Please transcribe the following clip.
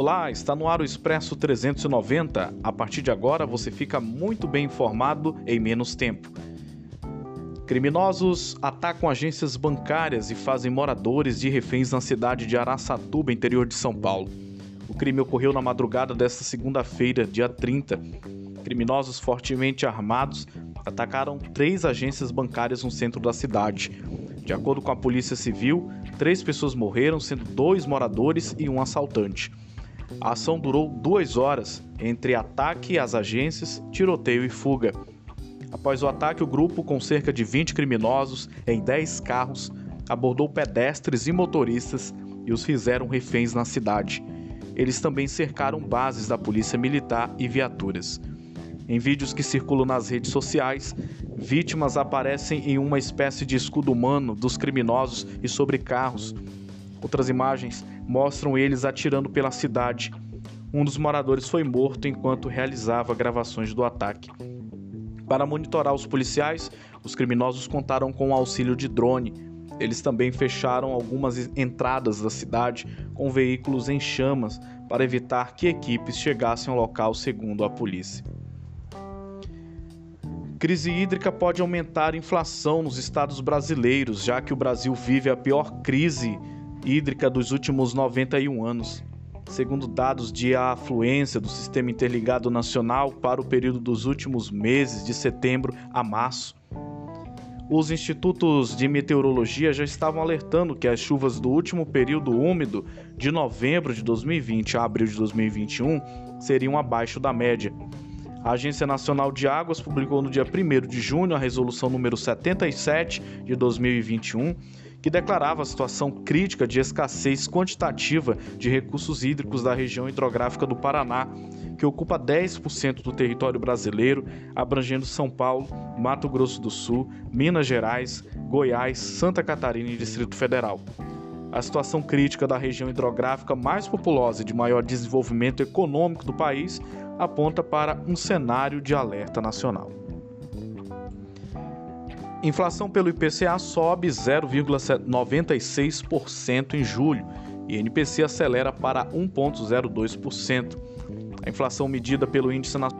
Olá, está no ar o Expresso 390. A partir de agora você fica muito bem informado em menos tempo. Criminosos atacam agências bancárias e fazem moradores de reféns na cidade de Araçatuba, interior de São Paulo. O crime ocorreu na madrugada desta segunda-feira, dia 30. Criminosos fortemente armados atacaram três agências bancárias no centro da cidade. De acordo com a Polícia Civil, três pessoas morreram, sendo dois moradores e um assaltante. A ação durou duas horas, entre ataque às agências, tiroteio e fuga. Após o ataque, o grupo, com cerca de 20 criminosos em 10 carros, abordou pedestres e motoristas e os fizeram reféns na cidade. Eles também cercaram bases da polícia militar e viaturas. Em vídeos que circulam nas redes sociais, vítimas aparecem em uma espécie de escudo humano dos criminosos e sobre carros. Outras imagens mostram eles atirando pela cidade. Um dos moradores foi morto enquanto realizava gravações do ataque. Para monitorar os policiais, os criminosos contaram com o auxílio de drone. Eles também fecharam algumas entradas da cidade com veículos em chamas para evitar que equipes chegassem ao local, segundo a polícia. Crise hídrica pode aumentar a inflação nos estados brasileiros, já que o Brasil vive a pior crise hídrica dos últimos 91 anos. Segundo dados de afluência do Sistema Interligado Nacional para o período dos últimos meses de setembro a março, os institutos de meteorologia já estavam alertando que as chuvas do último período úmido, de novembro de 2020 a abril de 2021, seriam abaixo da média. A Agência Nacional de Águas publicou no dia 1 de junho a resolução número 77 de 2021, que declarava a situação crítica de escassez quantitativa de recursos hídricos da região hidrográfica do Paraná, que ocupa 10% do território brasileiro, abrangendo São Paulo, Mato Grosso do Sul, Minas Gerais, Goiás, Santa Catarina e Distrito Federal. A situação crítica da região hidrográfica mais populosa e de maior desenvolvimento econômico do país aponta para um cenário de alerta nacional. Inflação pelo IPCA sobe 0,96% em julho e NPC acelera para 1,02%. A inflação medida pelo Índice Nacional